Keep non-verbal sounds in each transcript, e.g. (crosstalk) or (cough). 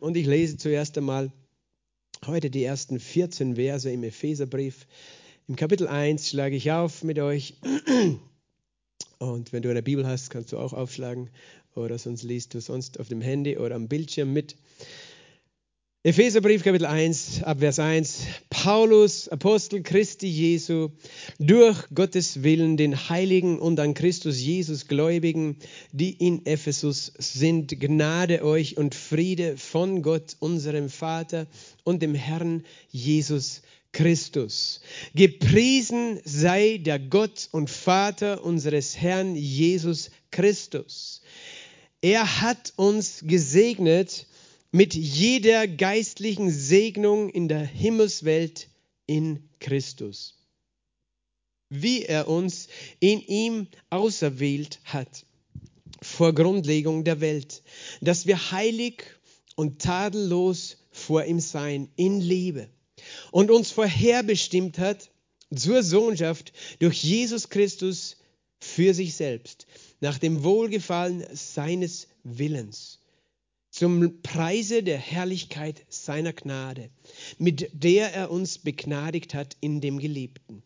Und ich lese zuerst einmal heute die ersten 14 Verse im Epheserbrief. Im Kapitel 1 schlage ich auf mit euch. Und wenn du eine Bibel hast, kannst du auch aufschlagen oder sonst liest du sonst auf dem Handy oder am Bildschirm mit. Epheserbrief Kapitel 1, Abvers 1. Paulus, Apostel Christi Jesu, durch Gottes Willen den Heiligen und an Christus Jesus Gläubigen, die in Ephesus sind, Gnade euch und Friede von Gott, unserem Vater und dem Herrn Jesus Christus. Gepriesen sei der Gott und Vater unseres Herrn Jesus Christus. Er hat uns gesegnet mit jeder geistlichen Segnung in der Himmelswelt in Christus, wie er uns in ihm auserwählt hat vor Grundlegung der Welt, dass wir heilig und tadellos vor ihm sein in Liebe und uns vorherbestimmt hat zur Sohnschaft durch Jesus Christus für sich selbst, nach dem Wohlgefallen seines Willens zum Preise der Herrlichkeit seiner Gnade, mit der er uns begnadigt hat in dem Geliebten.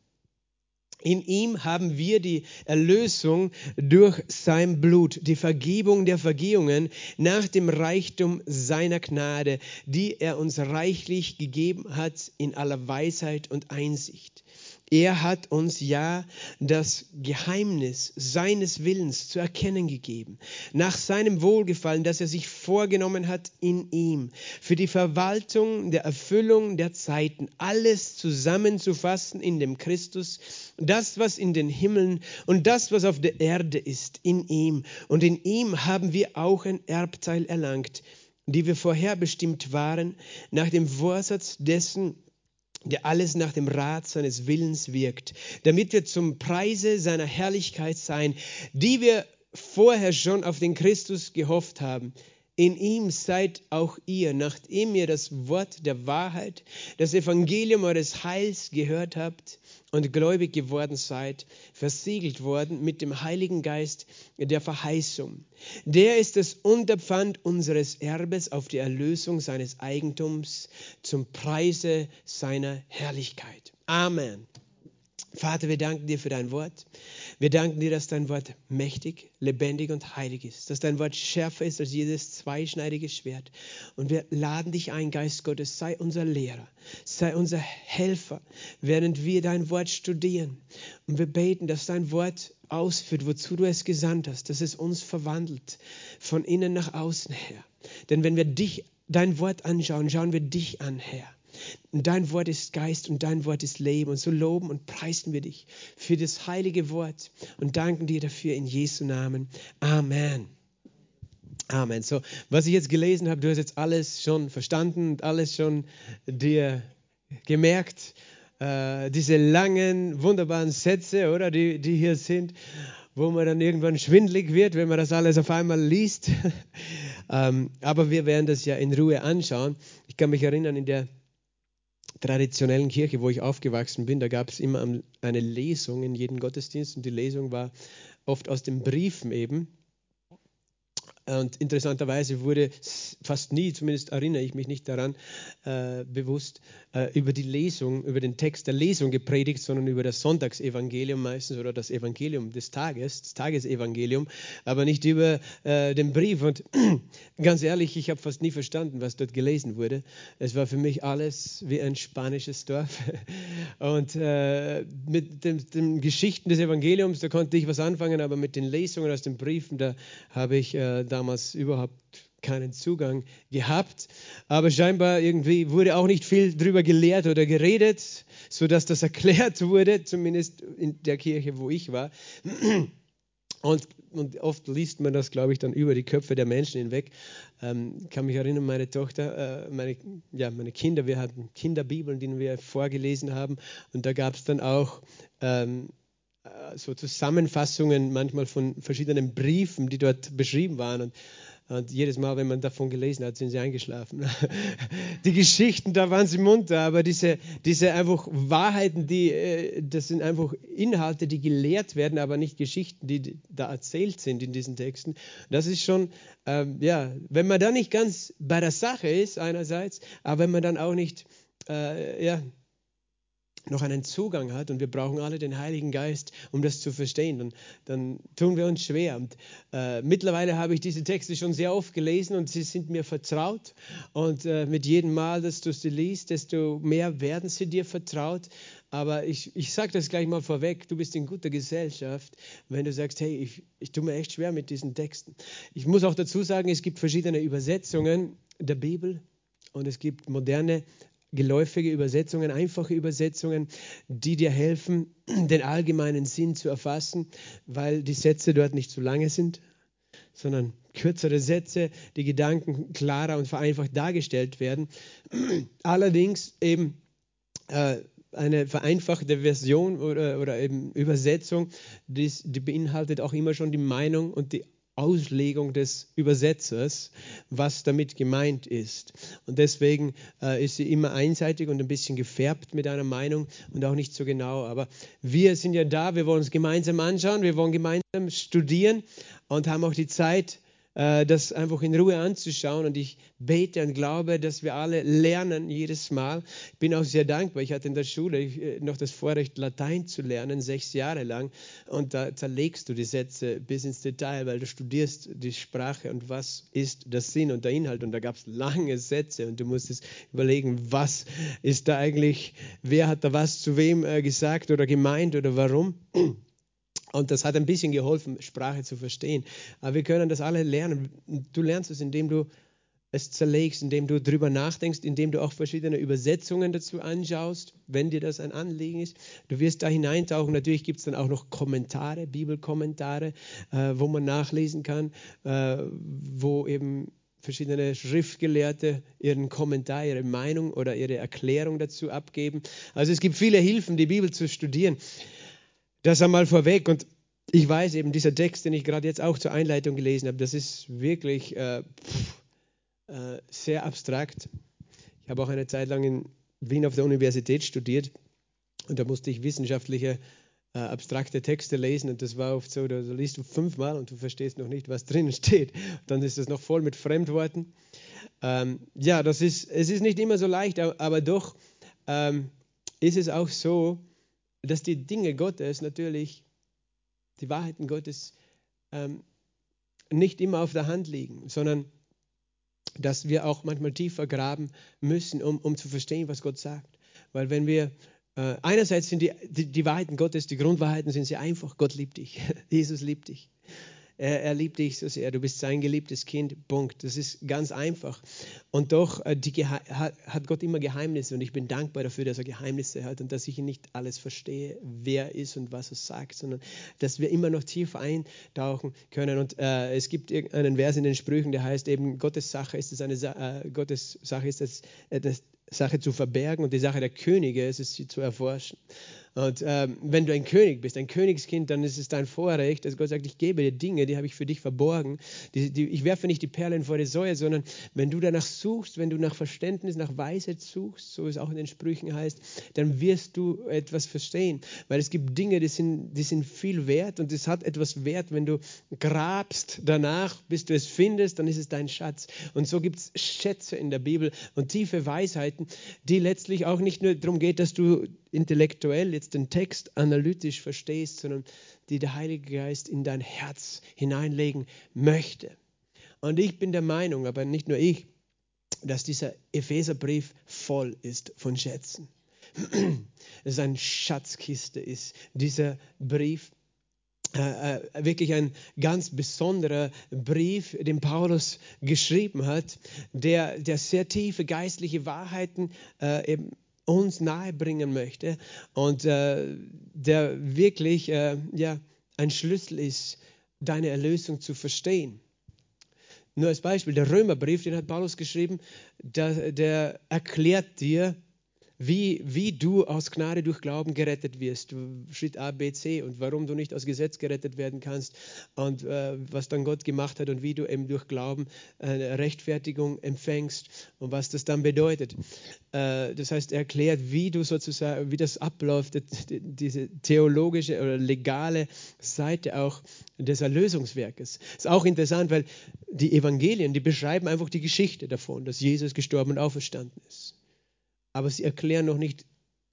In ihm haben wir die Erlösung durch sein Blut, die Vergebung der Vergehungen nach dem Reichtum seiner Gnade, die er uns reichlich gegeben hat in aller Weisheit und Einsicht. Er hat uns ja das Geheimnis seines Willens zu erkennen gegeben, nach seinem Wohlgefallen, das er sich vorgenommen hat in ihm, für die Verwaltung der Erfüllung der Zeiten, alles zusammenzufassen in dem Christus, das, was in den Himmeln und das, was auf der Erde ist, in ihm. Und in ihm haben wir auch ein Erbteil erlangt, die wir vorherbestimmt waren, nach dem Vorsatz dessen, der alles nach dem Rat seines Willens wirkt, damit wir zum Preise seiner Herrlichkeit sein, die wir vorher schon auf den Christus gehofft haben. In ihm seid auch ihr, nachdem ihr das Wort der Wahrheit, das Evangelium eures Heils gehört habt, und gläubig geworden seid, versiegelt worden mit dem Heiligen Geist der Verheißung. Der ist das Unterpfand unseres Erbes auf die Erlösung seines Eigentums zum Preise seiner Herrlichkeit. Amen. Vater, wir danken dir für dein Wort. Wir danken dir, dass dein Wort mächtig, lebendig und heilig ist, dass dein Wort schärfer ist als jedes zweischneidige Schwert. Und wir laden dich ein, Geist Gottes, sei unser Lehrer, sei unser Helfer, während wir dein Wort studieren. Und wir beten, dass dein Wort ausführt, wozu du es gesandt hast, dass es uns verwandelt, von innen nach außen her. Denn wenn wir dich, dein Wort anschauen, schauen wir dich an, Herr. Und dein Wort ist Geist und dein Wort ist Leben. Und so loben und preisen wir dich für das heilige Wort und danken dir dafür in Jesu Namen. Amen. Amen. So, was ich jetzt gelesen habe, du hast jetzt alles schon verstanden und alles schon dir gemerkt. Äh, diese langen, wunderbaren Sätze, oder, die, die hier sind, wo man dann irgendwann schwindlig wird, wenn man das alles auf einmal liest. (laughs) ähm, aber wir werden das ja in Ruhe anschauen. Ich kann mich erinnern, in der traditionellen Kirche, wo ich aufgewachsen bin, da gab es immer eine Lesung in jedem Gottesdienst und die Lesung war oft aus den Briefen eben. Und interessanterweise wurde fast nie, zumindest erinnere ich mich nicht daran, äh, bewusst äh, über die Lesung, über den Text der Lesung gepredigt, sondern über das Sonntagsevangelium meistens oder das Evangelium des Tages, das Tagesevangelium, aber nicht über äh, den Brief. Und (clears throat) ganz ehrlich, ich habe fast nie verstanden, was dort gelesen wurde. Es war für mich alles wie ein spanisches Dorf. (laughs) Und äh, mit den, den, Geschichten des Evangeliums, da konnte ich was anfangen, aber mit den Lesungen aus den Briefen, da habe ich äh, damals überhaupt keinen Zugang gehabt. Aber scheinbar irgendwie wurde auch nicht viel darüber gelehrt oder geredet, sodass das (laughs) erklärt wurde, zumindest in der Kirche, wo ich war. Und, und oft liest man das, glaube ich, dann über die Köpfe der Menschen hinweg. Ähm, kann mich erinnern, meine Tochter, äh, meine, ja, meine Kinder, wir hatten Kinderbibeln, die wir vorgelesen haben. Und da gab es dann auch ähm, äh, so Zusammenfassungen manchmal von verschiedenen Briefen, die dort beschrieben waren. Und Und jedes Mal, wenn man davon gelesen hat, sind sie eingeschlafen. (laughs) Die Geschichten, da waren sie munter, aber diese, diese einfach Wahrheiten, die, äh, das sind einfach Inhalte, die gelehrt werden, aber nicht Geschichten, die da erzählt sind in diesen Texten. Das ist schon, ähm, ja, wenn man da nicht ganz bei der Sache ist, einerseits, aber wenn man dann auch nicht, äh, ja, noch einen Zugang hat und wir brauchen alle den Heiligen Geist, um das zu verstehen, dann, dann tun wir uns schwer. Und äh, mittlerweile habe ich diese Texte schon sehr oft gelesen und sie sind mir vertraut. Und äh, mit jedem Mal, dass du sie liest, desto mehr werden sie dir vertraut. Aber ich, ich sage das gleich mal vorweg, du bist in guter Gesellschaft, wenn du sagst, hey, ich, ich tue mir echt schwer mit diesen Texten. Ich muss auch dazu sagen, es gibt verschiedene Übersetzungen der Bibel und es gibt moderne geläufige Übersetzungen, einfache Übersetzungen, die dir helfen, (clears throat) den allgemeinen Sinn zu erfassen, weil die Sätze dort nicht zu lange sind, sondern kürzere Sätze, die Gedanken klarer und vereinfacht dargestellt werden. (clears throat) Allerdings eben äh, eine vereinfachte Version oder, oder eben Übersetzung, die, die beinhaltet auch immer schon die Meinung und die Auslegung des Übersetzers, was damit gemeint ist. Und deswegen äh, ist sie immer einseitig und ein bisschen gefärbt mit einer Meinung und auch nicht so genau. Aber wir sind ja da, wir wollen uns gemeinsam anschauen, wir wollen gemeinsam studieren und haben auch die Zeit, das einfach in Ruhe anzuschauen. Und ich bete und glaube, dass wir alle lernen jedes Mal. Ich bin auch sehr dankbar. Ich hatte in der Schule äh, noch das Vorrecht, Latein zu lernen, sechs Jahre lang. Und da zerlegst du die Sätze bis ins Detail, weil du studierst die Sprache und was ist der Sinn und der Inhalt. Und da gab es lange Sätze und du musstest überlegen, was ist da eigentlich, wer hat da was zu wem äh, gesagt oder gemeint oder warum. (clears throat) Und das hat ein bisschen geholfen, Sprache zu verstehen. Aber wir können das alle lernen. Du lernst es, indem du es zerlegst, indem du drüber nachdenkst, indem du auch verschiedene Übersetzungen dazu anschaust, wenn dir das ein Anliegen ist. Du wirst da hineintauchen. Natürlich gibt es dann auch noch Kommentare, Bibelkommentare, äh, wo man nachlesen kann, äh, wo eben verschiedene Schriftgelehrte ihren Kommentar, ihre Meinung oder ihre Erklärung dazu abgeben. Also es gibt viele Hilfen, die Bibel zu studieren. Das einmal vorweg. Und ich weiß eben, dieser Text, den ich gerade jetzt auch zur Einleitung gelesen habe, das ist wirklich äh, pff, äh, sehr abstrakt. Ich habe auch eine Zeit lang in Wien auf der Universität studiert und da musste ich wissenschaftliche äh, abstrakte Texte lesen und das war oft so, da, liest du fünfmal und du verstehst noch nicht, was drinnen (laughs) steht. Dann ist das noch voll mit Fremdworten. Ähm, ja, das ist, es ist nicht immer so leicht, aber, aber doch ähm, ist es auch so, dass die Dinge Gottes natürlich, die Wahrheiten Gottes ähm, nicht immer auf der Hand liegen, sondern dass wir auch manchmal tiefer graben müssen, um, um zu verstehen, was Gott sagt. Weil wenn wir äh, einerseits sind die, die, die Wahrheiten Gottes, die Grundwahrheiten sind sehr einfach. Gott liebt dich. (laughs) Jesus liebt dich. Er, er, liebt dich so sehr, du bist sein geliebtes Kind, Punkt. Das ist ganz einfach. Und doch äh, die, hat Gott immer Geheimnisse und ich bin dankbar dafür, dass er Geheimnisse hat und dass ich nicht alles verstehe, wer er ist und was er sagt, sondern dass wir immer noch tiefer eintauchen können. Und äh, es gibt einen Vers in den Sprüchen, der heißt eben, Gottes Sache ist es eine äh, Gottes Sache ist es, äh, das Sache zu verbergen und die Sache der Könige ist es, sie zu erforschen. Und ähm, wenn du ein König bist, ein Königskind, dann ist es dein Vorrecht, dass Gott sagt, ich gebe dir Dinge, die habe ich für dich verborgen. Die, die, ich werfe nicht die Perlen vor die Säue, sondern wenn du danach suchst, wenn du nach Verständnis, nach Weisheit suchst, so es auch in den Sprüchen heißt, dann wirst du etwas verstehen. Weil es gibt Dinge, die sind, die sind viel wert und es hat etwas wert, wenn du grabst danach, bis du es findest, dann ist es dein Schatz. Und so gibt es Schätze in der Bibel und tiefe Weisheiten, die letztlich auch nicht nur darum geht, dass du intellektuell jetzt den Text analytisch verstehst, sondern die der Heilige Geist in dein Herz hineinlegen möchte. Und ich bin der Meinung, aber nicht nur ich, dass dieser Epheserbrief voll ist von Schätzen. (clears throat) Es eine Schatzkiste ist, dieser Brief. Äh, äh, wirklich ein ganz besonderer Brief, den Paulus geschrieben hat, der, der sehr tiefe geistliche Wahrheiten äh, eben uns nahebringen möchte und äh, der wirklich äh, ja, ein Schlüssel ist, deine Erlösung zu verstehen. Nur als Beispiel, der Römerbrief, den hat Paulus geschrieben, der, der erklärt dir, wie, wie du aus Gnade durch Glauben gerettet wirst. Schritt A, B, C und warum du nicht aus Gesetz gerettet werden kannst und äh, was dann Gott gemacht hat und wie du eben durch Glauben eine Rechtfertigung empfängst und was das dann bedeutet. Äh, das heißt, er erklärt, wie du sozusagen, wie das abläuft, diese theologische oder legale Seite auch des Erlösungswerkes. Ist auch interessant, weil die Evangelien, die beschreiben einfach die Geschichte davon, dass Jesus gestorben und auferstanden ist. Aber sie erklären noch nicht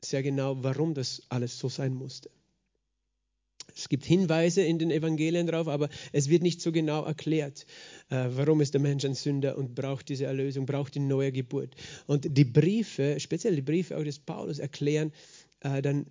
sehr genau, warum das alles so sein musste. Es gibt Hinweise in den Evangelien darauf, aber es wird nicht so genau erklärt, äh, warum ist der Mensch ein Sünder und braucht diese Erlösung, braucht die neue Geburt. Und die Briefe, speziell die Briefe auch des Paulus, erklären äh, dann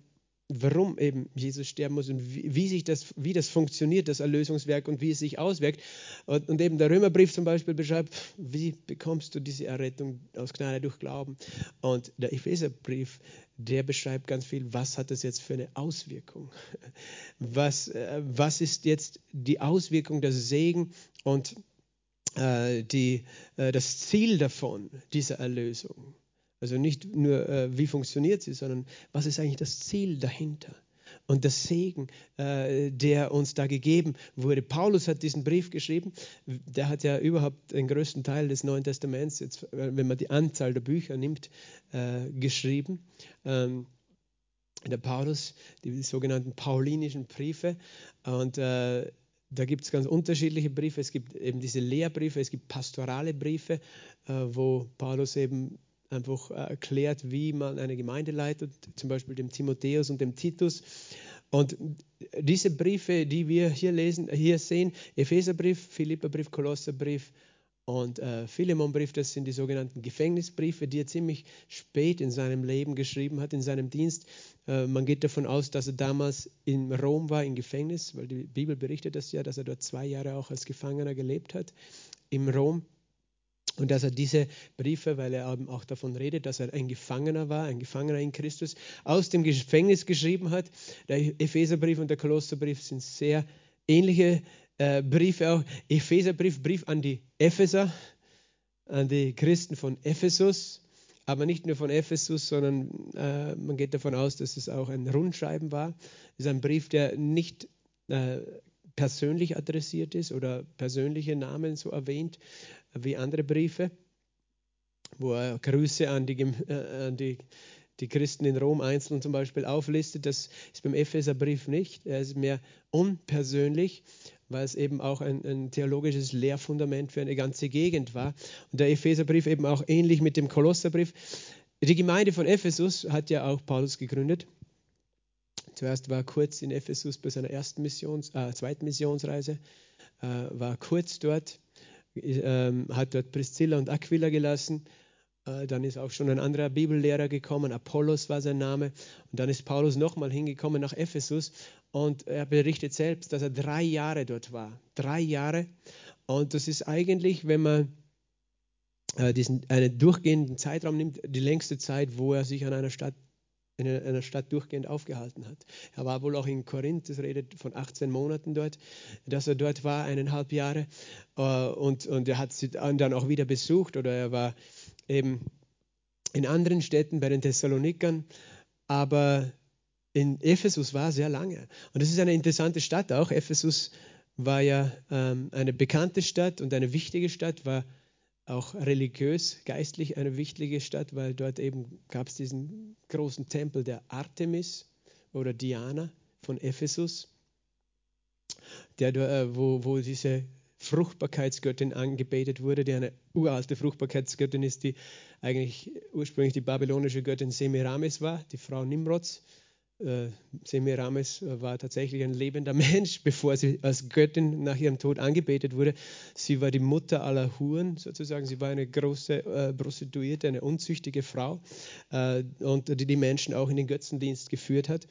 warum eben Jesus sterben muss und wie, wie, sich das, wie das funktioniert, das Erlösungswerk und wie es sich auswirkt. Und, und, eben der Römerbrief zum Beispiel beschreibt, wie bekommst du diese Errettung aus Gnade durch Glauben. Und der Epheserbrief, der beschreibt ganz viel, was hat das jetzt für eine Auswirkung? (laughs) Was, äh, was ist jetzt die Auswirkung, der Segen und äh, die, äh, das Ziel davon, dieser Erlösung? Also nicht nur, äh, wie funktioniert sie, sondern was ist eigentlich das Ziel dahinter? Und das Segen, äh, der uns da gegeben wurde. Paulus hat diesen Brief geschrieben. Der hat ja überhaupt den größten Teil des Neuen Testaments, jetzt, wenn man die Anzahl der Bücher nimmt, äh, geschrieben. Ähm, der Paulus, die sogenannten paulinischen Briefe. Und äh, da gibt es ganz unterschiedliche Briefe. Es gibt eben diese Lehrbriefe, es gibt pastorale Briefe, äh, wo Paulus eben einfach äh, erklärt, wie man eine Gemeinde leitet, zum Beispiel dem Timotheus und dem Titus. Und diese Briefe, die wir hier lesen, hier sehen, Epheserbrief, Philipperbrief, Kolosserbrief und äh, Philemonbrief, das sind die sogenannten Gefängnisbriefe, die er ziemlich spät in seinem Leben geschrieben hat, in seinem Dienst. Äh, man geht davon aus, dass er damals in Rom war, im Gefängnis, weil die Bibel berichtet das ja, dass er dort zwei Jahre auch als Gefangener gelebt hat, im Rom. Und dass er diese Briefe, weil er eben auch davon redet, dass er ein Gefangener war, ein Gefangener in Christus, aus dem Gefängnis geschrieben hat. Der Epheserbrief und der Kolosserbrief sind sehr ähnliche äh, Briefe auch. Epheserbrief, Brief an die Epheser, an die Christen von Ephesus. Aber nicht nur von Ephesus, sondern äh, man geht davon aus, dass es auch ein Rundschreiben war. Es ist ein Brief, der nicht äh, persönlich adressiert ist oder persönliche Namen so erwähnt, wie andere Briefe, wo er Grüße an die, äh, an die, die Christen in Rom einzeln zum Beispiel auflistet. Das ist beim Epheserbrief nicht. Er ist mehr unpersönlich, weil es eben auch ein, ein, theologisches Lehrfundament für eine ganze Gegend war. Und der Epheserbrief eben auch ähnlich mit dem Kolosserbrief. Die Gemeinde von Ephesus hat ja auch Paulus gegründet. Zuerst war er kurz in Ephesus bei seiner ersten Missions, äh, zweiten Missionsreise, äh, war kurz dort hat dort Priscilla und Aquila gelassen. Äh, dann ist auch schon ein anderer Bibellehrer gekommen, Apollos war sein Name. Und dann ist Paulus nochmal hingekommen nach Ephesus und er berichtet selbst, dass er drei Jahre dort war. Drei Jahre. Und das ist eigentlich, wenn man äh, diesen einen durchgehenden Zeitraum nimmt, die längste Zeit, wo er sich an einer Stadt in einer Stadt durchgehend aufgehalten hat. Er war wohl auch in Korinth, das redet von 18 Monaten dort, dass er dort war, eineinhalb Jahre. Äh, und, und er hat sie dann auch wieder besucht oder er war eben in anderen Städten bei den Thessalonikern. Aber in Ephesus war er sehr lange. Und das ist eine interessante Stadt auch. Ephesus war ja ähm, eine bekannte Stadt und eine wichtige Stadt, war auch religiös, geistlich eine wichtige Stadt, weil dort eben gab es diesen großen Tempel der Artemis oder Diana von Ephesus, der, äh, wo, wo diese Fruchtbarkeitsgöttin angebetet wurde, die eine uralte Fruchtbarkeitsgöttin ist, die eigentlich ursprünglich die babylonische Göttin Semiramis war, die Frau Nimrods äh, Semiramis war tatsächlich ein lebender (laughs) Mensch, bevor sie als Göttin nach ihrem Tod angebetet wurde. Sie war die Mutter aller Huren, sozusagen. Sie war eine große äh, Prostituierte, eine unzüchtige Frau äh, und die die Menschen auch in den Götzendienst geführt hat.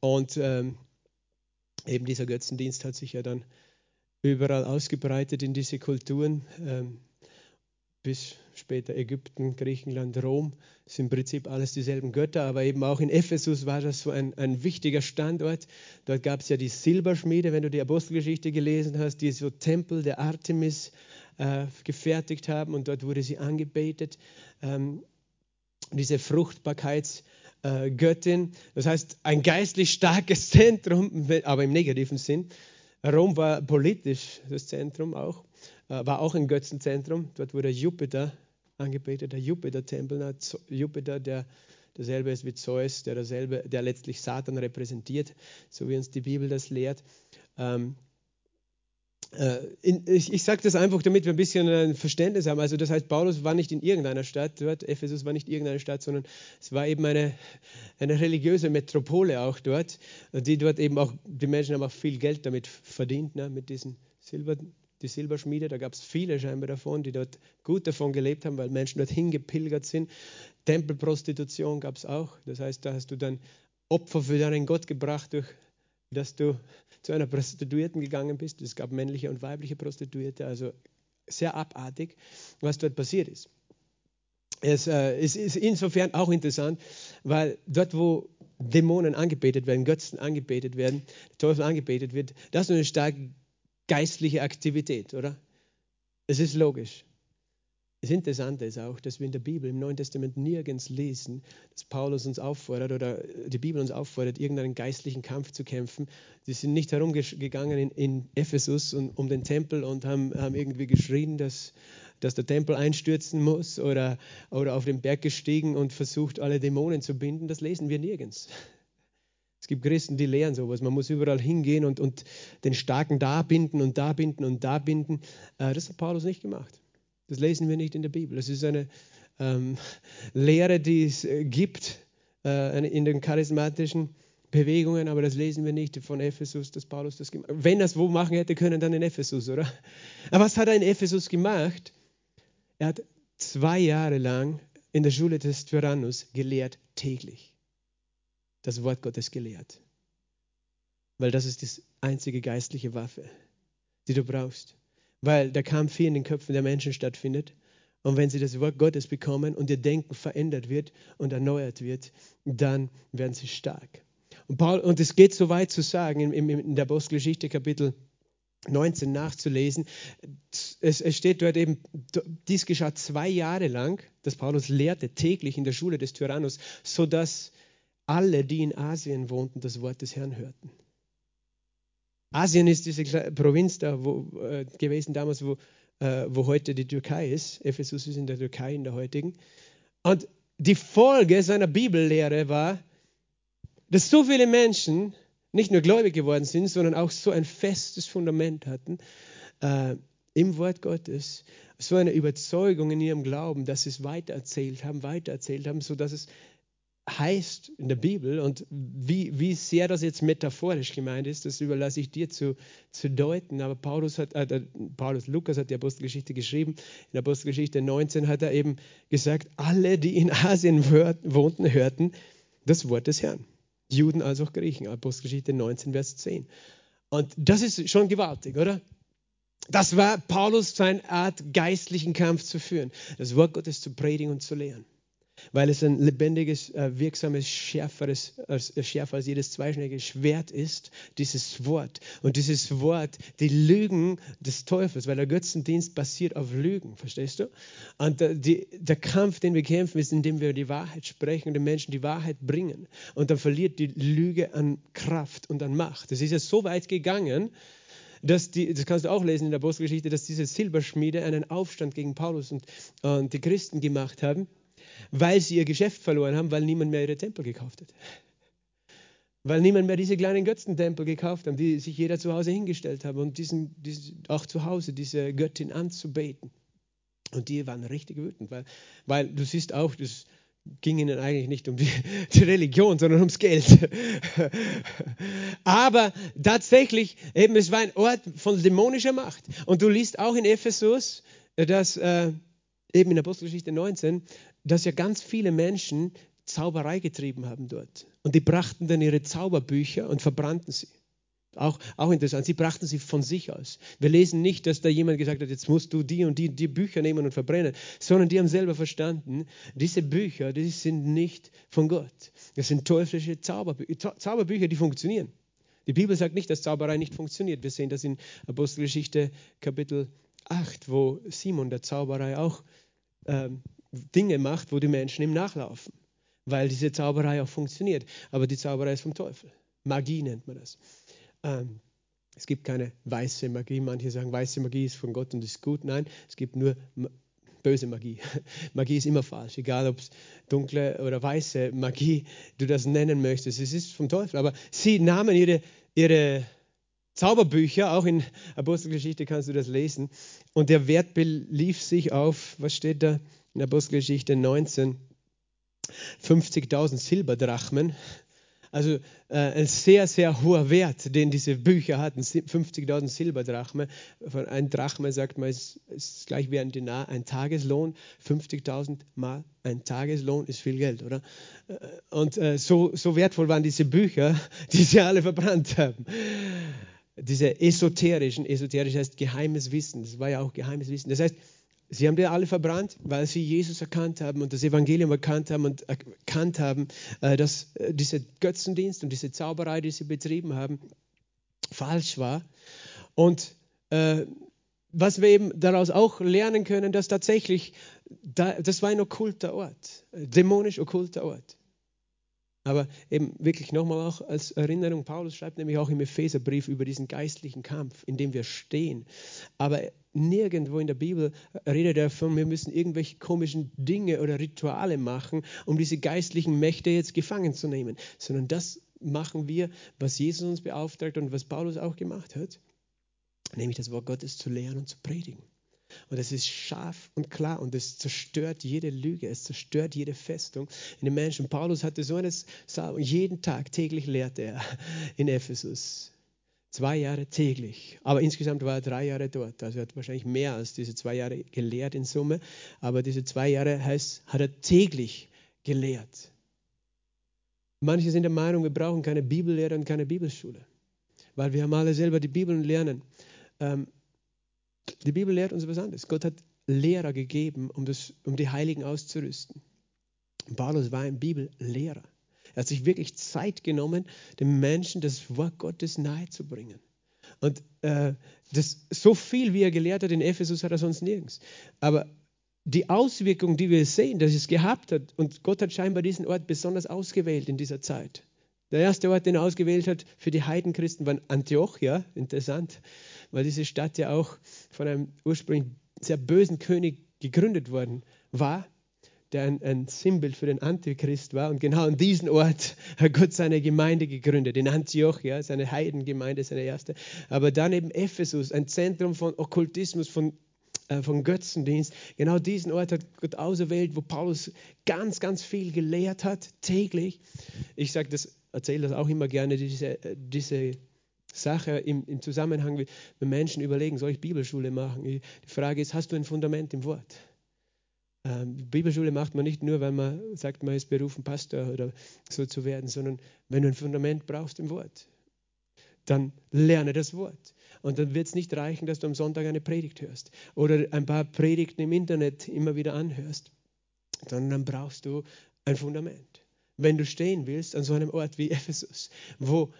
Und ähm, eben dieser Götzendienst hat sich ja dann überall ausgebreitet in diese Kulturen. Ähm, bis später Ägypten, Griechenland, Rom, sind im Prinzip alles dieselben Götter, aber eben auch in Ephesus war das so ein, ein wichtiger Standort. Dort gab es ja die Silberschmiede, wenn du die Apostelgeschichte gelesen hast, die so Tempel der Artemis äh, gefertigt haben und dort wurde sie angebetet. Ähm, diese Fruchtbarkeitsgöttin. Das heißt, ein geistlich starkes (laughs) Zentrum, aber im negativen Sinn. Rom war politisch das Zentrum auch, war auch ein Götzenzentrum. Dort wurde Jupiter angebetet, der Jupiter-Tempel. Jupiter, der derselbe ist wie Zeus, der, derselbe, der letztlich Satan repräsentiert, so wie uns die Bibel das lehrt. Ähm, äh, ich, ich sage das einfach, damit wir ein bisschen ein Verständnis haben. Also das heißt, Paulus war nicht in irgendeiner Stadt dort, Ephesus war nicht irgendeine Stadt, sondern es war eben eine, eine religiöse Metropole auch dort, die dort eben auch, die Menschen haben auch viel Geld damit verdient, ne, mit diesen Silber, die Silberschmiede, da gab es viele scheinbar davon, die dort gut davon gelebt haben, weil Menschen dorthin gepilgert sind. Tempelprostitution gab es auch, das heißt, da hast du dann Opfer für deinen Gott gebracht durch dass du zu einer Prostituierten gegangen bist. Es gab männliche und weibliche Prostituierte, also sehr abartig, was dort passiert ist. Es, äh, es ist insofern auch interessant, weil dort, wo Dämonen angebetet werden, Götzen angebetet werden, Teufel angebetet wird, das ist eine starke geistliche Aktivität, oder? Es ist logisch. Das Interessante ist auch, dass wir in der Bibel, im Neuen Testament nirgends lesen, dass Paulus uns auffordert oder die Bibel uns auffordert, irgendeinen geistlichen Kampf zu kämpfen. Sie sind nicht herumgegangen in, in Ephesus und, um den Tempel und haben, haben irgendwie geschrien, dass, dass der Tempel einstürzen muss oder, oder auf den Berg gestiegen und versucht, alle Dämonen zu binden. Das lesen wir nirgends. Es gibt Christen, die lehren sowas. Man muss überall hingehen und, und den Starken da binden und da binden und da binden. Äh, das hat Paulus nicht gemacht. Das lesen wir nicht in der Bibel. Das ist eine ähm, Lehre, die es äh, gibt äh, in den charismatischen Bewegungen, aber das lesen wir nicht von Ephesus, dass Paulus das gemacht hat. Wenn es wo machen hätte können, dann in Ephesus, oder? Aber was hat er in Ephesus gemacht? Er hat zwei Jahre lang in der Schule des Tyrannus gelehrt, täglich. Das Wort Gottes gelehrt. Weil das ist die einzige geistliche Waffe, die du brauchst weil der Kampf hier in den Köpfen der Menschen stattfindet. Und wenn sie das Wort Gottes bekommen und ihr Denken verändert wird und erneuert wird, dann werden sie stark. Und, Paul, und es geht so weit zu sagen, in, in der Apostelgeschichte Kapitel 19 nachzulesen. Es, es, steht dort eben, dies geschah zwei Jahre lang, dass Paulus lehrte täglich in der Schule des Tyrannus, sodass alle, die in Asien wohnten, das Wort des Herrn hörten. Asien ist diese Provinz da wo, äh, gewesen damals, wo, äh, wo heute die Türkei ist. Ephesus ist in der Türkei, in der heutigen. Und die Folge seiner Bibellehre war, dass so viele Menschen nicht nur gläubig geworden sind, sondern auch so ein festes Fundament hatten äh, im Wort Gottes, so eine Überzeugung in ihrem Glauben, dass sie es weitererzählt haben, weitererzählt haben, sodass es heißt in der Bibel und wie, wie sehr das jetzt metaphorisch gemeint ist, das überlasse ich dir zu, zu deuten. Aber Paulus hat, äh, Paulus Lukas hat die Apostelgeschichte geschrieben. In der Apostelgeschichte 19 hat er eben gesagt, alle, die in Asien wohnten, hörten das Wort des Herrn. Juden als auch Griechen. Apostelgeschichte 19, Vers 10. Und das ist schon gewaltig, oder? Das war Paulus seine Art, geistlichen Kampf zu führen, das Wort Gottes zu predigen und zu lehren weil es ein lebendiges, äh, wirksames, schärferes, äh, schärfer als jedes zweischneidige Schwert ist, dieses Wort. Und dieses Wort, die Lügen des Teufels, weil der Götzendienst basiert auf Lügen, verstehst du? Und der, die, der Kampf, den wir kämpfen, ist, indem wir die Wahrheit sprechen und den Menschen die Wahrheit bringen. Und dann verliert die Lüge an Kraft und an Macht. Es ist ja so weit gegangen, dass die, das kannst du auch lesen in der Apostelgeschichte, dass diese Silberschmiede einen Aufstand gegen Paulus und, und die Christen gemacht haben weil sie ihr Geschäft verloren haben, weil niemand mehr ihre Tempel gekauft hat. Weil niemand mehr diese kleinen Götzentempel gekauft hat, die sich jeder zu Hause hingestellt hat und diesen, diesen, auch zu Hause diese Göttin anzubeten. Und die waren richtig wütend, weil, weil du siehst auch, das ging ihnen eigentlich nicht um die, (laughs) die Religion, sondern ums Geld. (laughs) Aber tatsächlich, eben, es war ein Ort von dämonischer Macht. Und du liest auch in Ephesus, dass äh, eben in Apostelgeschichte 19, dass ja ganz viele Menschen Zauberei getrieben haben dort. Und die brachten dann ihre Zauberbücher und verbrannten sie. Auch, auch interessant, sie brachten sie von sich aus. Wir lesen nicht, dass da jemand gesagt hat, jetzt musst du die und die, die Bücher nehmen und verbrennen, sondern die haben selber verstanden, diese Bücher, die sind nicht von Gott. Das sind teuflische Zauberbücher, Zauberbücher, die funktionieren. Die Bibel sagt nicht, dass Zauberei nicht funktioniert. Wir sehen das in Apostelgeschichte Kapitel 8, wo Simon der Zauberei auch ähm, Dinge macht, wo die Menschen ihm nachlaufen, weil diese Zauberei auch funktioniert. Aber die Zauberei ist vom Teufel. Magie nennt man das. Ähm, es gibt keine weiße Magie. Manche sagen, weiße Magie ist von Gott und ist gut. Nein, es gibt nur böse Magie. (laughs) Magie ist immer falsch, egal ob es dunkle oder weiße Magie du das nennen möchtest. Es ist vom Teufel. Aber sie nahmen ihre, ihre Zauberbücher, auch in Apostelgeschichte kannst du das lesen. Und der Wert belief sich auf, was steht da in Apostelgeschichte 19? 50.000 Silberdrachmen. Also äh, ein sehr, sehr hoher Wert, den diese Bücher hatten. 50.000 Silberdrachme. Von ein Drachme sagt man, ist, ist gleich wie ein Dinar, ein Tageslohn. 50.000 mal ein Tageslohn ist viel Geld, oder? Äh, und äh, so, so wertvoll waren diese Bücher, (laughs) die sie alle verbrannt haben diese esoterischen, esoterisch heißt geheimes Wissen, das war ja auch geheimes Wissen. Das heißt, sie haben die alle verbrannt, weil sie Jesus erkannt haben und das Evangelium erkannt haben und erkannt haben, äh, dass äh, dieser Götzendienst und diese Zauberei, die sie betrieben haben, falsch war. Und äh, was wir eben daraus auch lernen können, dass tatsächlich, das war ein okkulter Ort, dämonisch okkulter Ort. Aber eben wirklich nochmal auch als Erinnerung, Paulus schreibt nämlich auch im Epheserbrief über diesen geistlichen Kampf, in dem wir stehen. Aber nirgendwo in der Bibel redet er von, wir müssen irgendwelche komischen Dinge oder Rituale machen, um diese geistlichen Mächte jetzt gefangen zu nehmen, sondern das machen wir, was Jesus uns beauftragt und was Paulus auch gemacht hat, nämlich das Wort Gottes zu lehren und zu predigen. Und es ist scharf und klar und es zerstört jede Lüge, es zerstört jede Festung in den Menschen. Paulus hatte so eine Salbung, jeden Tag, täglich lehrte er in Ephesus. Zwei Jahre täglich. Aber insgesamt war er drei Jahre dort. Also er hat wahrscheinlich mehr als diese zwei Jahre gelehrt in Summe. Aber diese zwei Jahre heißt, hat er täglich gelehrt. Manche sind der Meinung, wir brauchen keine Bibellehre und keine Bibelschule, weil wir haben alle selber die Bibel lernen. Ähm, die Bibel lehrt uns was anderes. Gott hat Lehrer gegeben, um, das, um die Heiligen auszurüsten. Paulus war ein Bibellehrer. Er hat sich wirklich Zeit genommen, den Menschen das Wort Gottes nahezubringen. Und äh, das, so viel, wie er gelehrt hat in Ephesus, hat er sonst nirgends. Aber die Auswirkung, die wir sehen, dass es gehabt hat, und Gott hat scheinbar diesen Ort besonders ausgewählt in dieser Zeit. Der erste Ort, den er ausgewählt hat für die Heidenchristen, war Antiochia. Interessant weil diese Stadt ja auch von einem ursprünglich sehr bösen König gegründet worden war, der ein, ein Sinnbild für den Antichrist war. Und genau an diesem Ort (laughs) hat Gott seine Gemeinde gegründet, in Antiochia, seine Heidengemeinde, seine erste. Aber dann eben Ephesus, ein Zentrum von Okkultismus, von äh, von Götzendienst. Genau diesen Ort hat Gott auserwählt, wo Paulus ganz, ganz viel gelehrt hat, täglich. Ich sage das, erzähle das auch immer gerne, diese, äh, diese Sache im, im Zusammenhang mit, Menschen überlegen, soll ich Bibelschule machen? Die Frage ist, hast du ein Fundament im Wort? Ähm, Bibelschule macht man nicht nur, weil man sagt, man ist berufen, Pastor oder so zu werden, sondern wenn du ein Fundament brauchst im Wort, dann lerne das Wort. Und dann wird es nicht reichen, dass du am Sonntag eine Predigt hörst oder ein paar Predigten im Internet immer wieder anhörst, sondern dann brauchst du ein Fundament. Wenn du stehen willst an so einem Ort wie Ephesus, wo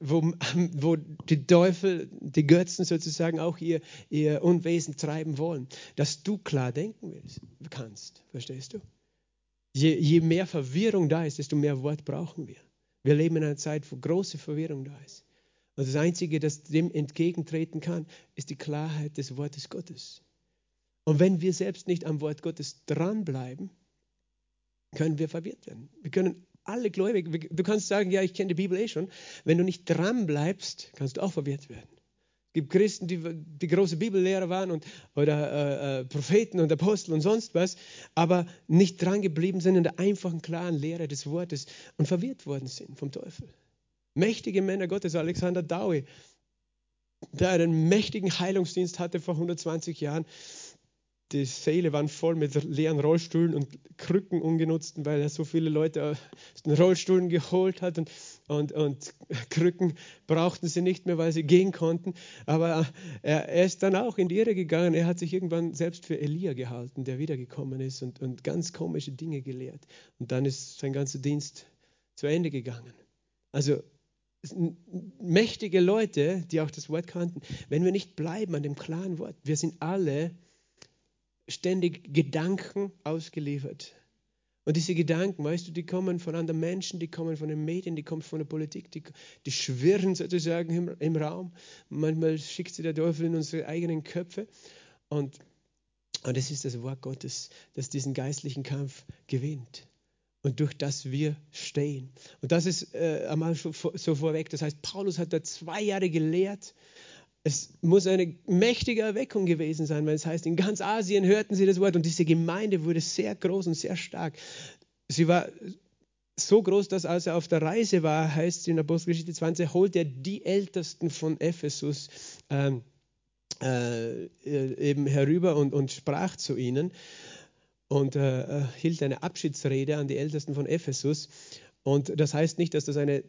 wo, (laughs) wo die Teufel, die Götzen sozusagen auch ihr, ihr Unwesen treiben wollen, dass du klar denken willst, kannst. Verstehst du? Je, je mehr Verwirrung da ist, desto mehr Wort brauchen wir. Wir leben in einer Zeit, wo große Verwirrung da ist. Und das Einzige, das dem entgegentreten kann, ist die Klarheit des Wortes Gottes. Und wenn wir selbst nicht am Wort Gottes dranbleiben, können wir verwirrt werden. Wir können alle Gläubigen, du kannst sagen, ja, ich kenne die Bibel eh schon. Wenn du nicht dran bleibst, kannst du auch verwirrt werden. Es gibt Christen, die, die große Bibellehrer waren und, oder äh, äh, Propheten und Apostel und sonst was, aber nicht dran geblieben sind in der einfachen, klaren Lehre des Wortes und verwirrt worden sind vom Teufel. Mächtige Männer Gottes, Alexander Dowie, der einen mächtigen Heilungsdienst hatte vor 120 Jahren, die Säle waren voll mit leeren Rollstühlen und Krücken ungenutzten, weil er so viele Leute aus den Rollstühlen geholt hat und, und, und (laughs) Krücken brauchten sie nicht mehr, weil sie gehen konnten. Aber er, er, ist dann auch in die Irre gegangen. Er hat sich irgendwann selbst für Elia gehalten, der wiedergekommen ist und, und ganz komische Dinge gelehrt. Und dann ist sein ganzer Dienst zu Ende gegangen. Also mächtige Leute, die auch das Wort kannten, wenn wir nicht bleiben an dem klaren Wort, wir sind alle ständig Gedanken ausgeliefert. Und diese Gedanken, weißt du, die kommen von anderen Menschen, die kommen von den Medien, die kommen von der Politik, die, die schwirren sozusagen im, im Raum. Manchmal schickt sie der Teufel in unsere eigenen Köpfe. Und, und es ist das Wort Gottes, das diesen geistlichen Kampf gewinnt. Und durch das wir stehen. Und das ist äh, einmal so, so vorweg. Das heißt, Paulus hat da zwei Jahre gelehrt es muss eine mächtige Erweckung gewesen sein, weil es heißt, in ganz Asien hörten sie das Wort und diese Gemeinde wurde sehr groß und sehr stark. Sie war so groß, dass als er auf der Reise war, heißt es in Apostelgeschichte 20, holt er die Ältesten von Ephesus ähm, äh, eben herüber und, und sprach zu ihnen und äh, hielt eine Abschiedsrede an die Ältesten von Ephesus. Und das heißt nicht, dass das eine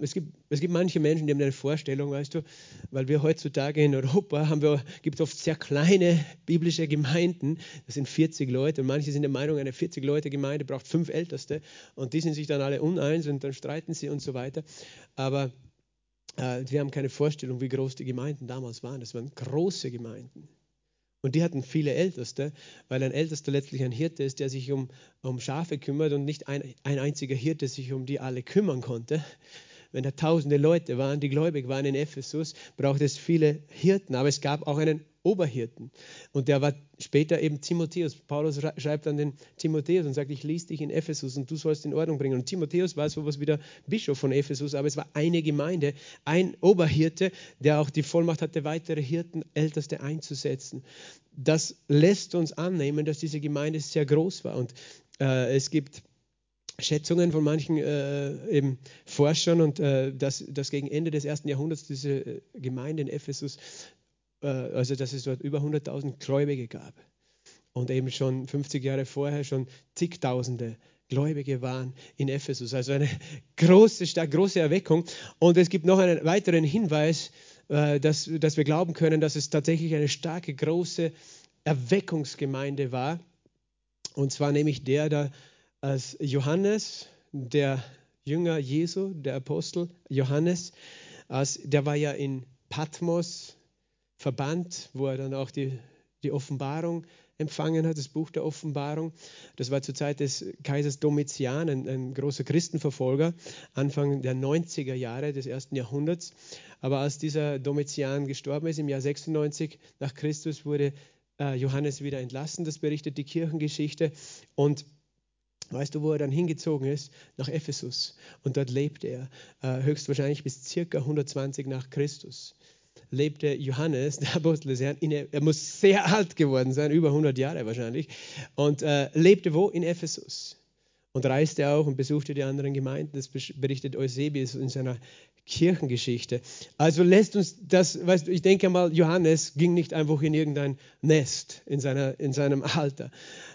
es gibt, es gibt manche Menschen, die haben eine Vorstellung, weißt du, weil wir heutzutage in Europa haben wir, gibt oft sehr kleine biblische Gemeinden, das sind 40 Leute und manche sind der Meinung, eine 40 Leute Gemeinde braucht fünf Älteste und die sind sich dann alle uneins und dann streiten sie und so weiter. Aber äh, wir haben keine Vorstellung, wie groß die Gemeinden damals waren. Das waren große Gemeinden. Und die hatten viele Älteste, weil ein Ältester letztlich ein Hirte ist, der sich um, um Schafe kümmert und nicht ein, ein einziger Hirte sich um die alle kümmern konnte wenn da tausende Leute waren, die gläubig waren in Ephesus, braucht es viele Hirten. Aber es gab auch einen Oberhirten. Und der war später eben Timotheus. Paulus schreibt an den Timotheus und sagt, ich ließ dich in Ephesus und du sollst in Ordnung bringen. Und Timotheus war sowas wie der Bischof von Ephesus, aber es war eine Gemeinde, ein Oberhirte, der auch die Vollmacht hatte, weitere Hirten, Älteste einzusetzen. Das lässt uns annehmen, dass diese Gemeinde sehr groß war. Und äh, es gibt Schätzungen von manchen äh, eben Forschern und äh, dass, dass gegen Ende des ersten Jahrhunderts diese Gemeinde in Ephesus, äh, also dass es dort über 100.000 Gläubige gab und eben schon 50 Jahre vorher schon zigtausende Gläubige waren in Ephesus. Also eine große, stark große Erweckung. Und es gibt noch einen weiteren Hinweis, äh, dass, dass wir glauben können, dass es tatsächlich eine starke, große Erweckungsgemeinde war. Und zwar nämlich der, der als Johannes, der Jünger Jesu, der Apostel Johannes, als, der war ja in Patmos verbannt, wo er dann auch die, die Offenbarung empfangen hat, das Buch der Offenbarung. Das war zur Zeit des Kaisers Domitian, ein, ein, großer Christenverfolger, Anfang der 90er Jahre des ersten Jahrhunderts. Aber als dieser Domitian gestorben ist, im Jahr 96 nach Christus, wurde äh, Johannes wieder entlassen. Das berichtet die Kirchengeschichte. Und Weißt du, wo er dann hingezogen ist? Nach Ephesus. Und dort lebte er äh, höchstwahrscheinlich bis circa 120 nach Christus. Lebte Johannes, der Apostel des Herrn, er muss sehr alt geworden sein, über 100 Jahre wahrscheinlich, und äh, lebte wo? In Ephesus. Und reiste auch und besuchte die anderen Gemeinden. Das berichtet Eusebius in seiner Kirchengeschichte. Also lässt uns das, weißt du, ich denke mal, Johannes ging nicht einfach in irgendein Nest in, seiner, in seinem Alter.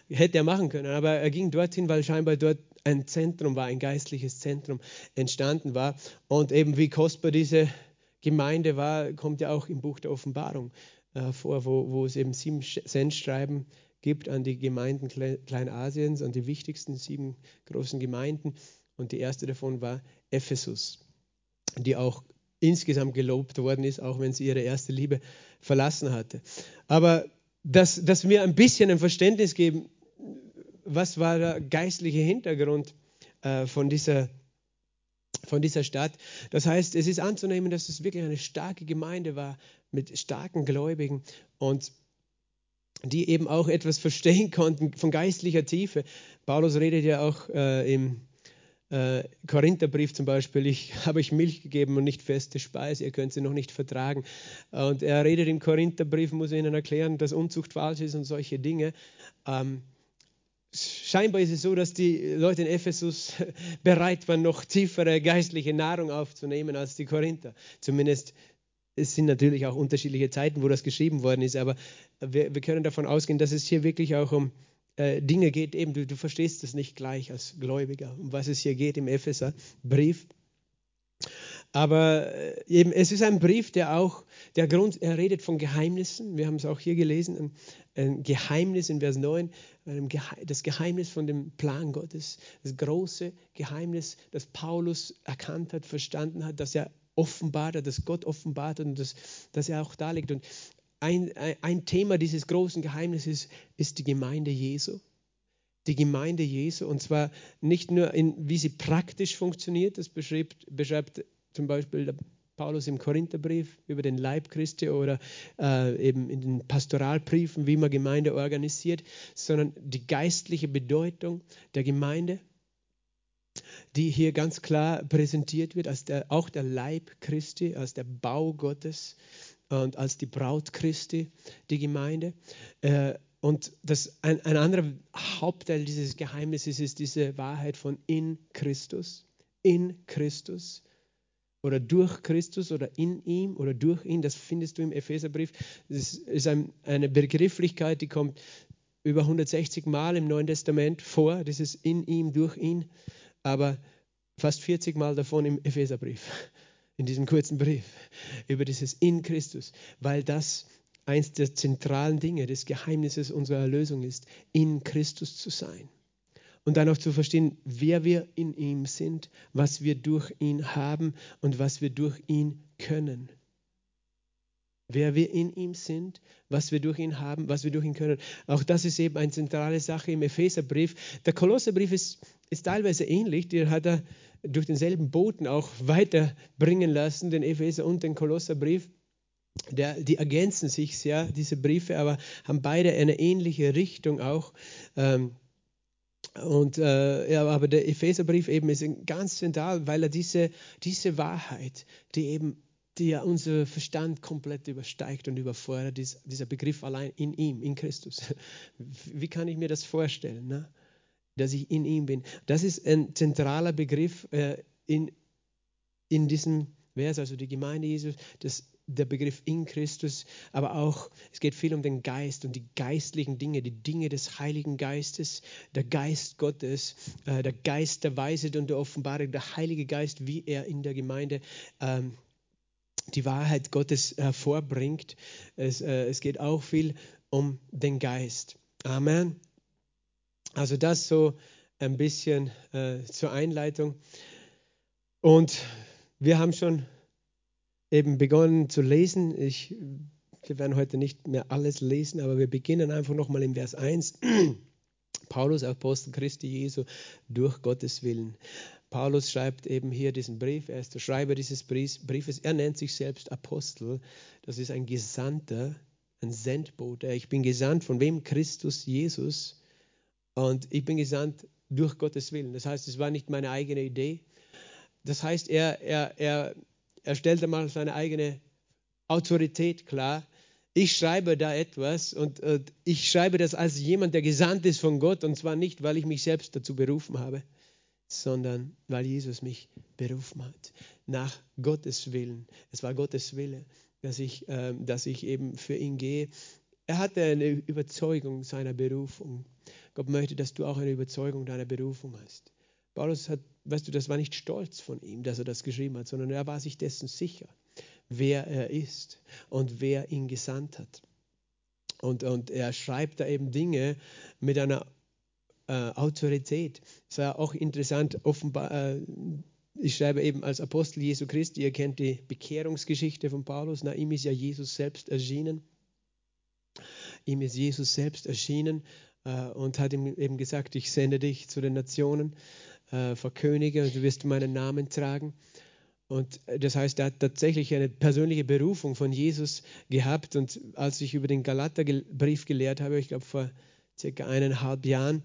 Hätte er machen können, aber er ging dorthin, weil scheinbar dort ein Zentrum war, ein geistliches Zentrum entstanden war. Und eben wie kostbar diese Gemeinde war, kommt ja auch im Buch der Offenbarung äh, vor, wo, wo es eben sieben Sendschreiben gibt an die Gemeinden Kleinasiens, an die wichtigsten sieben großen Gemeinden. Und die erste davon war Ephesus die auch insgesamt gelobt worden ist, auch wenn sie ihre erste Liebe verlassen hatte. Aber dass, dass wir ein bisschen ein Verständnis geben, was war der geistliche Hintergrund äh, von, dieser, von dieser Stadt. Das heißt, es ist anzunehmen, dass es wirklich eine starke Gemeinde war mit starken Gläubigen und die eben auch etwas verstehen konnten von geistlicher Tiefe. Paulus redet ja auch äh, im äh, Korintherbrief zum Beispiel, ich (laughs) habe euch Milch gegeben und nicht feste Speise, ihr könnt sie noch nicht vertragen. Und er redet im Korintherbrief, muss er ihnen erklären, dass Unzucht falsch ist und solche Dinge. Ähm, scheinbar ist es so, dass die Leute in Ephesus (laughs) bereit waren, noch tiefere geistliche Nahrung aufzunehmen als die Korinther. Zumindest es sind natürlich auch unterschiedliche Zeiten, wo das geschrieben worden ist, aber wir, wir können davon ausgehen, dass es hier wirklich auch um äh, Dinge geht, eben du, du verstehst es nicht gleich als Gläubiger, um was es hier geht im Epheserbrief. Aber äh, eben, es ist ein Brief, der auch, der Grund, er redet von Geheimnissen. Wir haben es auch hier gelesen, ein, Geheimnis in Vers 9, das Geheimnis von dem Plan Gottes, das große Geheimnis, das Paulus erkannt hat, verstanden hat, dass er offenbart hat, dass Gott offenbart hat und dass, dass er auch da liegt. Und ein, ein Thema dieses großen Geheimnisses ist die Gemeinde Jesu. Die Gemeinde Jesu und zwar nicht nur in, wie sie praktisch funktioniert, das beschreibt, beschreibt zum Beispiel der Paulus im Korintherbrief über den Leib Christi oder äh, eben in den Pastoralbriefen, wie man Gemeinde organisiert, sondern die geistliche Bedeutung der Gemeinde, die hier ganz klar präsentiert wird, als der, auch der Leib Christi, als der Bau Gottes und als die Braut Christi, die Gemeinde. Äh, und das, ein, ein anderer Hauptteil dieses Geheimnisses ist diese Wahrheit von in Christus. In Christus oder durch Christus oder in ihm oder durch ihn, das findest du im Epheserbrief. Das ist ein, eine Begrifflichkeit, die kommt über 160 Mal im Neuen Testament vor, dieses in ihm, durch ihn, aber fast 40 Mal davon im Epheserbrief, in diesem kurzen Brief, über dieses in Christus, weil das eins der zentralen Dinge des Geheimnisses unserer Erlösung ist, in Christus zu sein und dann auch zu verstehen, wer wir in ihm sind, was wir durch ihn haben und was wir durch ihn können. Wer wir in ihm sind, was wir durch ihn haben, was wir durch ihn können. Auch das ist eben eine zentrale Sache im Epheserbrief. Der Kolosserbrief ist, ist teilweise ähnlich, den hat er durch denselben Boten auch weiterbringen lassen, den Epheser und den Kolosserbrief. Der, die ergänzen sich sehr, diese Briefe, aber haben beide eine ähnliche Richtung auch. Ähm, und, äh, ja, aber der Epheserbrief eben ist ganz zentral, weil er diese, diese Wahrheit, die eben die ja unser Verstand komplett übersteigt und überfordert, dieser Begriff allein in ihm, in Christus. (laughs) Wie kann ich mir das vorstellen, ne? Dass ich in ihm bin? Das ist ein zentraler Begriff äh, in, in diesem Vers, also die Gemeinde Jesus, das der Begriff in Christus, aber auch es geht viel um den Geist und die geistlichen Dinge, die Dinge des Heiligen Geistes, der Geist Gottes, äh, der Geist der Weisheit und der Offenbarung, der Heilige Geist, wie er in der Gemeinde ähm, die Wahrheit Gottes hervorbringt. Es, äh, es geht auch viel um den Geist. Amen. Also das so ein bisschen äh, zur Einleitung. Und wir haben schon eben begonnen zu lesen. Ich, wir werden heute nicht mehr alles lesen, aber wir beginnen einfach nochmal im Vers 1. (clears throat) Paulus, Apostel Christi Jesu, durch Gottes Willen. Paulus schreibt eben hier diesen Brief, er ist der Schreiber dieses Briefes, er nennt sich selbst Apostel, das ist ein Gesandter, ein Sendbote. Ich bin gesandt von wem? Christus Jesus. Und ich bin gesandt durch Gottes Willen. Das heißt, es war nicht meine eigene Idee. Das heißt, er, er, er er stellte mal seine eigene Autorität klar. Ich schreibe da etwas und, und ich schreibe das als jemand, der gesandt ist von Gott und zwar nicht, weil ich mich selbst dazu berufen habe, sondern weil Jesus mich berufen hat. Nach Gottes Willen. Es war Gottes Wille, dass ich, äh, dass ich eben für ihn gehe. Er hatte eine Überzeugung seiner Berufung. Gott möchte, dass du auch eine Überzeugung deiner Berufung hast. Paulus hat, weißt du, das war nicht stolz von ihm, dass er das geschrieben hat, sondern er war sich dessen sicher, wer er ist und wer ihn gesandt hat. Und, und er schreibt da eben Dinge mit einer äh, Autorität. Es war auch interessant, offenbar, äh, ich schreibe eben als Apostel Jesu Christi, ihr kennt die Bekehrungsgeschichte von Paulus, na, ihm ist ja Jesus selbst erschienen. Ihm ist Jesus selbst erschienen äh, und hat ihm eben gesagt, ich sende dich zu den Nationen äh, verkönige und du wirst meinen Namen tragen. Und das heißt, er hat tatsächlich eine persönliche Berufung von Jesus gehabt. Und als ich über den Galaterbrief gelehrt habe, ich glaube vor circa eineinhalb Jahren,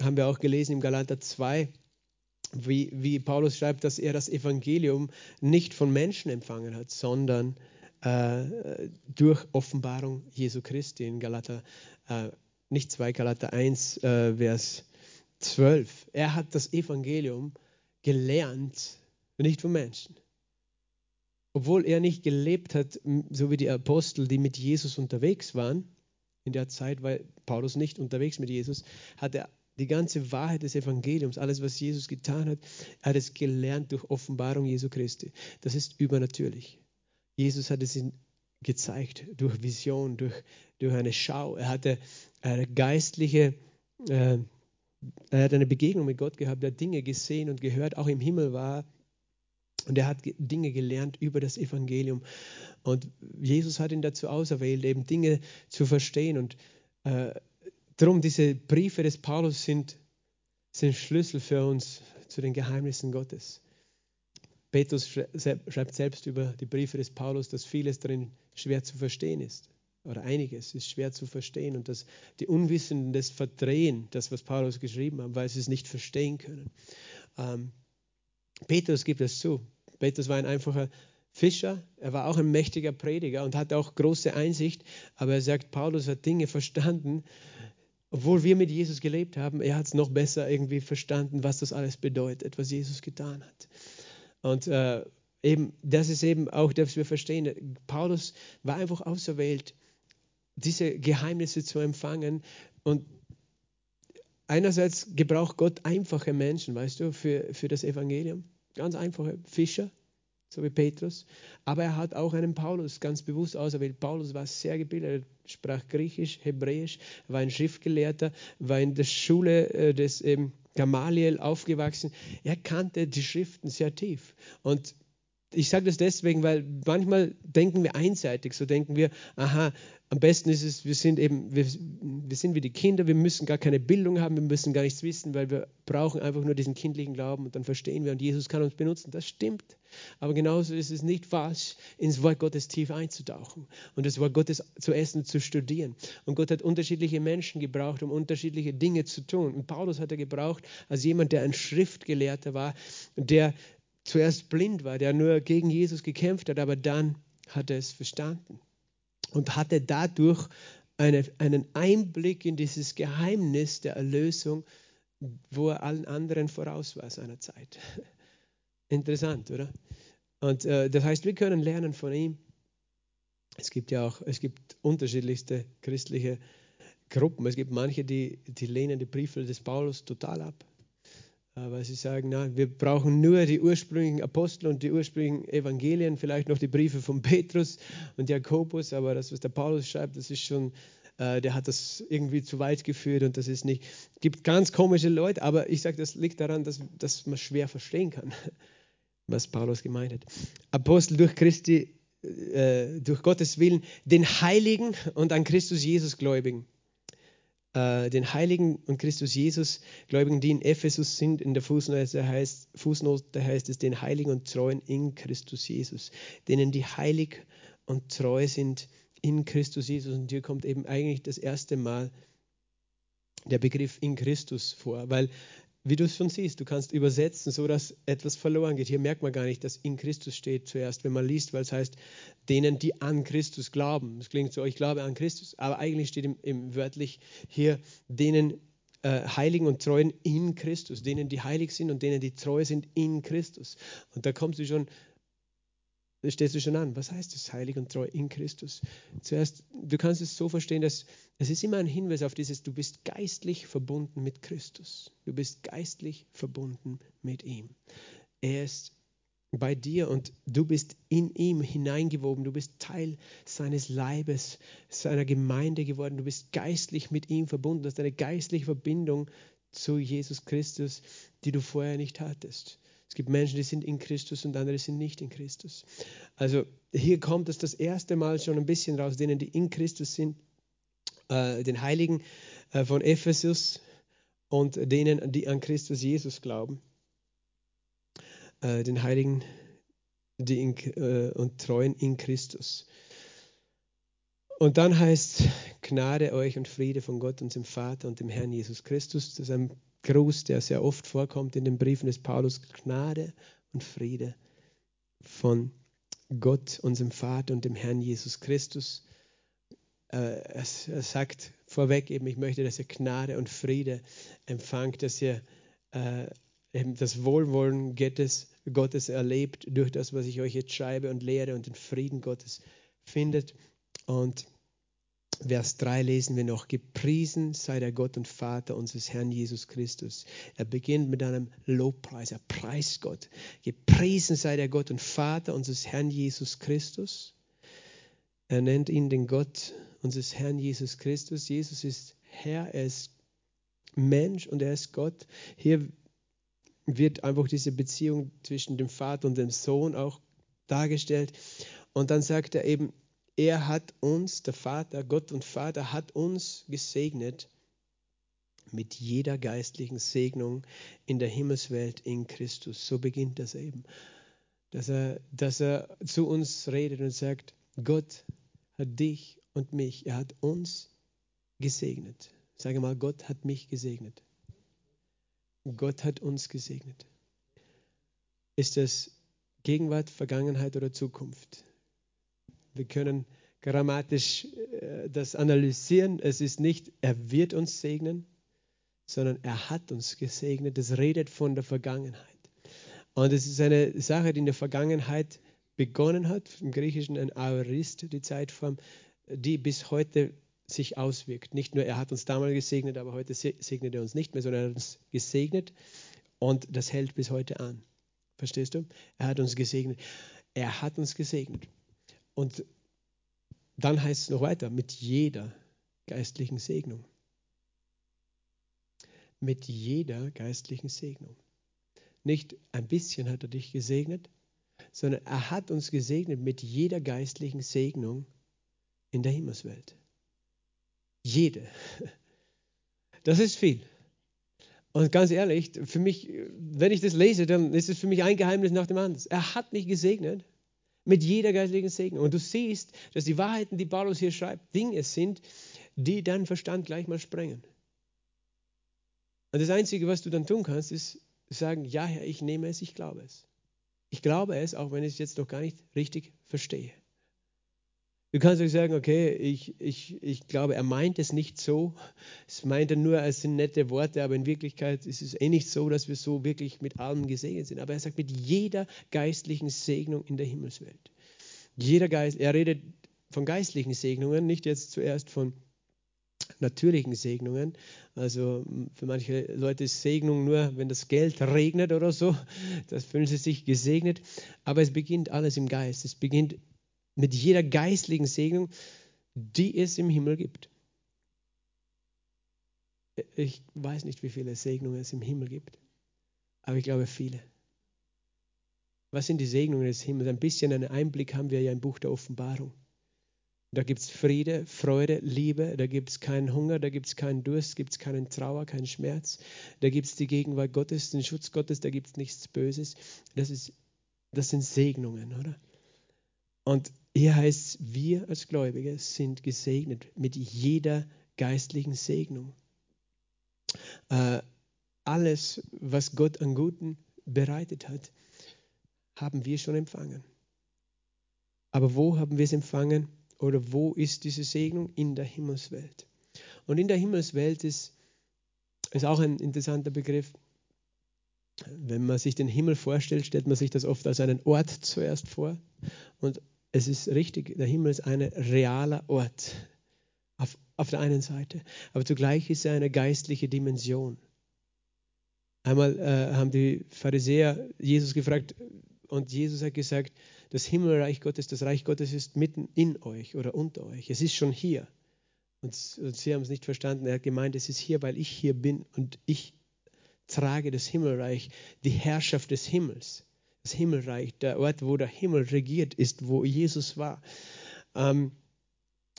haben wir auch gelesen im Galater 2, wie, wie Paulus schreibt, dass er das Evangelium nicht von Menschen empfangen hat, sondern äh, durch Offenbarung Jesu Christi in Galater, äh, nicht 2, Galater 1, äh, Vers 12. Er hat das Evangelium gelernt, nicht von Menschen. Obwohl er nicht gelebt hat, so wie die Apostel, die mit Jesus unterwegs waren, in der Zeit war Paulus nicht unterwegs mit Jesus, hat er die ganze Wahrheit des Evangeliums, alles, was Jesus getan hat, er hat es gelernt durch Offenbarung Jesu Christi. Das ist übernatürlich. Jesus hat es ihm gezeigt durch Vision, durch, durch eine Schau. Er hatte eine geistliche äh, er hat eine Begegnung mit Gott gehabt, er hat Dinge gesehen und gehört, auch im Himmel war. Und er hat Dinge gelernt über das Evangelium. Und Jesus hat ihn dazu auserwählt, eben Dinge zu verstehen. Und äh, darum, diese Briefe des Paulus sind, sind Schlüssel für uns zu den Geheimnissen Gottes. Petrus schreibt selbst über die Briefe des Paulus, dass vieles darin schwer zu verstehen ist. Oder einiges ist schwer zu verstehen und dass die Unwissenden das verdrehen, das, was Paulus geschrieben hat, weil sie es nicht verstehen können. Ähm, Petrus gibt es zu. Petrus war ein einfacher Fischer, er war auch ein mächtiger Prediger und hatte auch große Einsicht, aber er sagt, Paulus hat Dinge verstanden, obwohl wir mit Jesus gelebt haben, er hat es noch besser irgendwie verstanden, was das alles bedeutet, was Jesus getan hat. Und äh, eben, das ist eben auch, dass wir verstehen, Paulus war einfach auserwählt, diese Geheimnisse zu empfangen und einerseits gebraucht Gott einfache Menschen, weißt du, für, für das Evangelium. Ganz einfache Fischer, so wie Petrus. Aber er hat auch einen Paulus ganz bewusst auserwählt. Paulus war sehr gebildet, sprach Griechisch, Hebräisch, war ein Schriftgelehrter, war in der Schule äh, des ähm, Gamaliel aufgewachsen. Er kannte die Schriften sehr tief. Und ich sage das deswegen, weil manchmal denken wir einseitig, so denken wir, aha, am besten ist es, wir sind eben, wir, wir sind wie die Kinder, wir müssen gar keine Bildung haben, wir müssen gar nichts wissen, weil wir brauchen einfach nur diesen kindlichen Glauben und dann verstehen wir und Jesus kann uns benutzen. Das stimmt. Aber genauso ist es nicht falsch, ins Wort Gottes tief einzutauchen und das Wort Gottes zu essen und zu studieren. Und Gott hat unterschiedliche Menschen gebraucht, um unterschiedliche Dinge zu tun. Und Paulus hat er gebraucht als jemand, der ein Schriftgelehrter war, der zuerst blind war, der nur gegen Jesus gekämpft hat, aber dann hat er es verstanden und hatte dadurch eine, einen Einblick in dieses Geheimnis der Erlösung, wo er allen anderen voraus war seiner Zeit. (laughs) Interessant, oder? Und äh, das heißt, wir können lernen von ihm. Es gibt ja auch, es gibt unterschiedlichste christliche Gruppen. Es gibt manche, die, die lehnen die Briefe des Paulus total ab. Weil sie sagen, na, wir brauchen nur die ursprünglichen Apostel und die ursprünglichen Evangelien, vielleicht noch die Briefe von Petrus und Jakobus, aber das, was der Paulus schreibt, das ist schon, äh, der hat das irgendwie zu weit geführt und das ist nicht, gibt ganz komische Leute, aber ich sage, das liegt daran, dass, dass man schwer verstehen kann, (laughs) was Paulus gemeint hat. Apostel durch Christi, äh, durch Gottes Willen, den Heiligen und an Christus Jesus Gläubigen äh, den Heiligen und Christus Jesus Gläubigen, die in Ephesus sind, in der Fußnote heißt, Fußnote heißt es, den Heiligen und Treuen in Christus Jesus, denen die heilig und treu sind in Christus Jesus. Und hier kommt eben eigentlich das erste Mal der Begriff in Christus vor, weil wie du es schon siehst, du kannst übersetzen, so dass etwas verloren geht. Hier merkt man gar nicht, dass in Christus steht zuerst, wenn man liest, weil es heißt, denen, die an Christus glauben. Das klingt so, ich glaube an Christus, aber eigentlich steht im, im wörtlich hier, denen äh, Heiligen und Treuen in Christus, denen, die heilig sind und denen, die treu sind in Christus. Und da kommst du schon da stehst du schon an. Was heißt das heilig und treu in Christus? Zuerst, du kannst es so verstehen, dass es ist immer ein Hinweis auf dieses, du bist geistlich verbunden mit Christus. Du bist geistlich verbunden mit ihm. Er ist bei dir und du bist in ihm hineingewoben. Du bist Teil seines Leibes, seiner Gemeinde geworden. Du bist geistlich mit ihm verbunden. Du hast eine geistliche Verbindung zu Jesus Christus, die du vorher nicht hattest. Es gibt Menschen, die sind in Christus und andere sind nicht in Christus. Also hier kommt es das erste Mal schon ein bisschen raus, denen, die in Christus sind, äh, den Heiligen äh, von Ephesus und denen, die an Christus Jesus glauben. Äh, den Heiligen die in, äh, und treuen in Christus. Und dann heißt Gnade euch und Friede von Gott, unserem Vater und dem Herrn Jesus Christus. Das ist ein Gruß, der sehr oft vorkommt in den Briefen des Paulus, Gnade und Friede von Gott, unserem Vater und dem Herrn Jesus Christus. Äh, er, sagt vorweg eben, ich möchte, dass ihr Gnade und Friede empfangt, dass ihr äh, eben das Wohlwollen Gottes, Gottes erlebt durch das, was ich euch jetzt schreibe und lehre und den Frieden Gottes findet. Und Vers 3 lesen wir noch, gepriesen sei der Gott und Vater unseres Herrn Jesus Christus. Er beginnt mit einem Lobpreis, er preist Gott. Gepriesen sei der Gott und Vater unseres Herrn Jesus Christus. Er nennt ihn den Gott unseres Herrn Jesus Christus. Jesus ist Herr, er ist Mensch und er ist Gott. Hier wird einfach diese Beziehung zwischen dem Vater und dem Sohn auch dargestellt. Und dann sagt er eben, er hat uns, der Vater, Gott und Vater, hat uns gesegnet mit jeder geistlichen Segnung in der Himmelswelt in Christus. So beginnt das eben. Dass er, dass er zu uns redet und sagt, Gott hat dich und mich, er hat uns gesegnet. Sage mal, Gott hat mich gesegnet. Gott hat uns gesegnet. Ist das Gegenwart, Vergangenheit oder Zukunft? Wir können grammatisch äh, das analysieren. Es ist nicht, er wird uns segnen, sondern er hat uns gesegnet. Das redet von der Vergangenheit. Und es ist eine Sache, die in der Vergangenheit begonnen hat, im Griechischen ein Aorist, die Zeitform, die bis heute sich auswirkt. Nicht nur er hat uns damals gesegnet, aber heute segnet er uns nicht mehr, sondern er hat uns gesegnet und das hält bis heute an. Verstehst du? Er hat uns gesegnet. Er hat uns gesegnet. Und dann heißt es noch weiter, mit jeder geistlichen Segnung. Mit jeder geistlichen Segnung. Nicht ein bisschen hat er dich gesegnet, sondern er hat uns gesegnet mit jeder geistlichen Segnung in der Himmelswelt. Jede. Das ist viel. Und ganz ehrlich, für mich, wenn ich das lese, dann ist es für mich ein Geheimnis nach dem anderen. Er hat mich gesegnet mit jeder geistlichen Segnung. Und du siehst, dass die Wahrheiten, die Paulus hier schreibt, Dinge sind, die deinen Verstand gleich mal sprengen. Und das Einzige, was du dann tun kannst, ist sagen, ja Herr, ich nehme es, ich glaube es. Ich glaube es, auch wenn ich es jetzt noch gar nicht richtig verstehe. Du kannst euch sagen, okay, ich, ich, ich glaube, er meint es nicht so. Es meint er nur, es sind nette Worte, aber in Wirklichkeit ist es eh nicht so, dass wir so wirklich mit allem gesegnet sind. Aber er sagt, mit jeder geistlichen Segnung in der Himmelswelt. Jeder Geist, er redet von geistlichen Segnungen, nicht jetzt zuerst von natürlichen Segnungen. Also für manche Leute ist Segnung nur, wenn das Geld regnet oder so. (laughs) Das fühlen sie sich gesegnet. Aber es beginnt alles im Geist. Es beginnt mit jeder geistlichen Segnung, die es im Himmel gibt. Ich weiß nicht, wie viele Segnungen es im Himmel gibt, aber ich glaube viele. Was sind die Segnungen des Himmels? Ein bisschen einen Einblick haben wir ja im Buch der Offenbarung. Da gibt es Friede, Freude, Liebe, da gibt es keinen Hunger, da gibt es keinen Durst, gibt es keinen Trauer, keinen Schmerz. Da gibt es die Gegenwart Gottes, den Schutz Gottes, da gibt es nichts Böses. Das, ist, das sind Segnungen, oder? Und hier heißt es, wir als Gläubige sind gesegnet mit jeder geistlichen Segnung. Äh, alles, was Gott an Guten bereitet hat, haben wir schon empfangen. Aber wo haben wir es empfangen oder wo ist diese Segnung? In der Himmelswelt. Und in der Himmelswelt ist, ist auch ein interessanter Begriff. Wenn man sich den Himmel vorstellt, stellt man sich das oft als einen Ort zuerst vor. Und es ist richtig, der Himmel ist ein realer Ort auf, auf der einen Seite, aber zugleich ist er eine geistliche Dimension. Einmal äh, haben die Pharisäer Jesus gefragt und Jesus hat gesagt, das Himmelreich Gottes, das Reich Gottes ist mitten in euch oder unter euch. Es ist schon hier. Und, und sie haben es nicht verstanden. Er hat gemeint, es ist hier, weil ich hier bin und ich trage das Himmelreich, die Herrschaft des Himmels das Himmelreich, der Ort, wo der Himmel regiert ist, wo Jesus war. Ähm,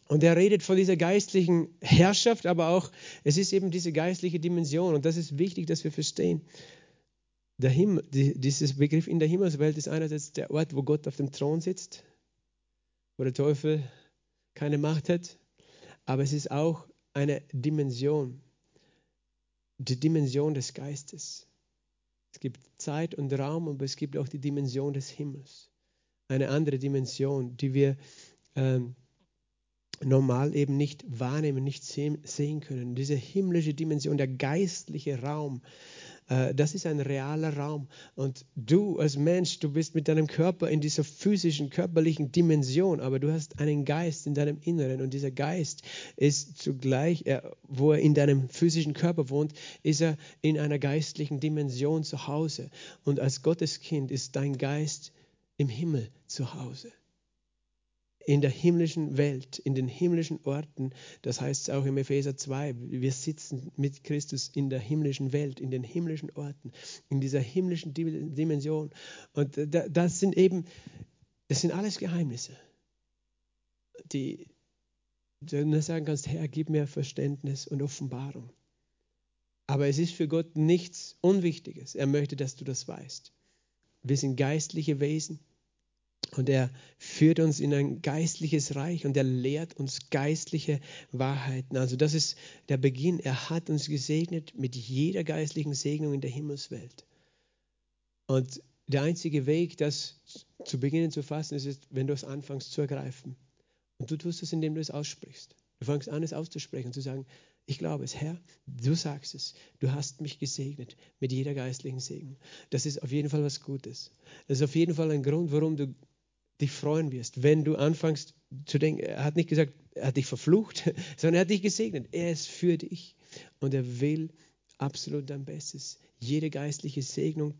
und er redet von dieser geistlichen Herrschaft, aber auch, es ist eben diese geistliche Dimension. Und das ist wichtig, dass wir verstehen. Der Himmel, die, dieses Begriff in der Himmelswelt ist einerseits der Ort, wo Gott auf dem Thron sitzt, wo der Teufel keine Macht hat, aber es ist auch eine Dimension, die Dimension des Geistes. Es gibt Zeit und Raum, aber es gibt auch die Dimension des Himmels. Eine andere Dimension, die wir ähm, normal eben nicht wahrnehmen, nicht sehen, können. Diese himmlische Dimension, der geistliche Raum, das ist ein realer Raum. Und du als Mensch, du bist mit deinem Körper in dieser physischen, körperlichen Dimension, aber du hast einen Geist in deinem Inneren und dieser Geist ist zugleich, wo er in deinem physischen Körper wohnt, ist er in einer geistlichen Dimension zu Hause. Und als Gotteskind ist dein Geist im Himmel zu Hause in der himmlischen Welt, in den himmlischen Orten. Das heißt auch im Epheser 2, wir sitzen mit Christus in der himmlischen Welt, in den himmlischen Orten, in dieser himmlischen Dimension. Und das sind eben, das sind alles Geheimnisse, die du nur sagen kannst, Herr, gib mir Verständnis und Offenbarung. Aber es ist für Gott nichts Unwichtiges. Er möchte, dass du das weißt. Wir sind geistliche Wesen. Und er führt uns in ein geistliches Reich und er lehrt uns geistliche Wahrheiten. Also das ist der Beginn. Er hat uns gesegnet mit jeder geistlichen Segnung in der Himmelswelt. Und der einzige Weg, das zu beginnen zu fassen, ist, wenn du es anfängst zu ergreifen. Und du tust es, indem du es aussprichst. Du fängst an, es auszusprechen und zu sagen, ich glaube es, Herr, du sagst es, du hast mich gesegnet mit jeder geistlichen Segen. Das ist auf jeden Fall was Gutes. Das ist auf jeden Fall ein Grund, warum du dich freuen wirst, wenn du anfängst zu denken, er hat nicht gesagt, er hat dich verflucht, (laughs) sondern er hat dich gesegnet. Er ist für dich und er will absolut dein Bestes. Jede geistliche Segnung,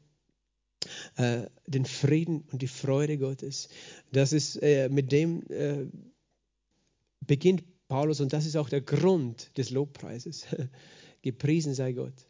äh, den Frieden und die Freude Gottes, das ist äh, mit dem äh, beginnt Paulus und das ist auch der Grund des Lobpreises. (laughs) Gepriesen sei Gott.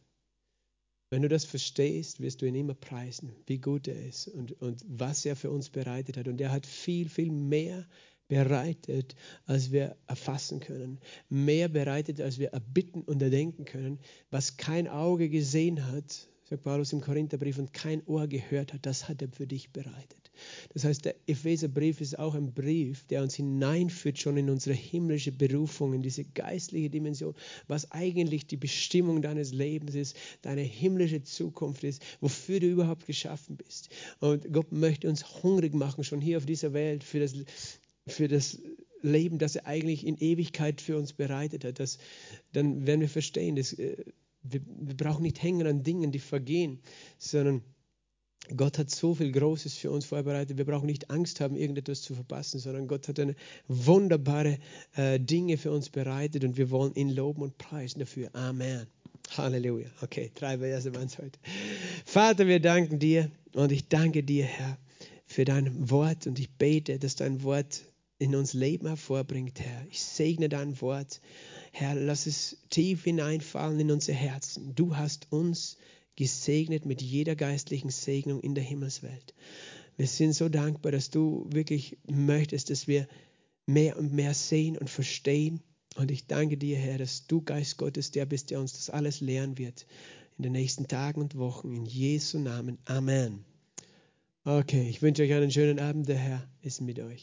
Wenn du das verstehst, wirst du ihn immer preisen, wie gut er ist und, und was er für uns bereitet hat. Und er hat viel, viel mehr bereitet, als wir erfassen können. Mehr bereitet, als wir erbitten und erdenken können. Was kein Auge gesehen hat, sagt Paulus im Korintherbrief, und kein Ohr gehört hat, das hat er für dich bereitet. Das heißt, der Epheserbrief ist auch ein Brief, der uns hineinführt schon in unsere himmlische Berufung, in diese geistliche Dimension, was eigentlich die Bestimmung deines Lebens ist, deine himmlische Zukunft ist, wofür du überhaupt geschaffen bist. Und Gott möchte uns hungrig machen, schon hier auf dieser Welt, für das, für das Leben, das er eigentlich in Ewigkeit für uns bereitet hat. Das, dann werden wir verstehen, dass, äh, wir, wir brauchen nicht hängen an Dingen, die vergehen, sondern Gott hat so viel Großes für uns vorbereitet. Wir brauchen nicht Angst haben, irgendetwas zu verpassen, sondern Gott hat eine wunderbare äh, Dinge für uns bereitet und wir wollen ihn loben und preisen dafür. Amen. Halleluja. Okay, drei Verse waren es heute. Vater, wir danken dir und ich danke dir, Herr, für dein Wort und ich bete, dass dein Wort in uns Leben hervorbringt, Herr. Ich segne dein Wort. Herr, lass es tief hineinfallen in unser Herzen. Du hast uns gesegnet mit jeder geistlichen Segnung in der Himmelswelt. Wir sind so dankbar, dass du wirklich möchtest, dass wir mehr und mehr sehen und verstehen. Und ich danke dir, Herr, dass du Geist Gottes der bist, der uns das alles lehren wird in den nächsten Tagen und Wochen. In Jesu Namen. Amen. Okay, ich wünsche euch einen schönen Abend. Der Herr ist mit euch.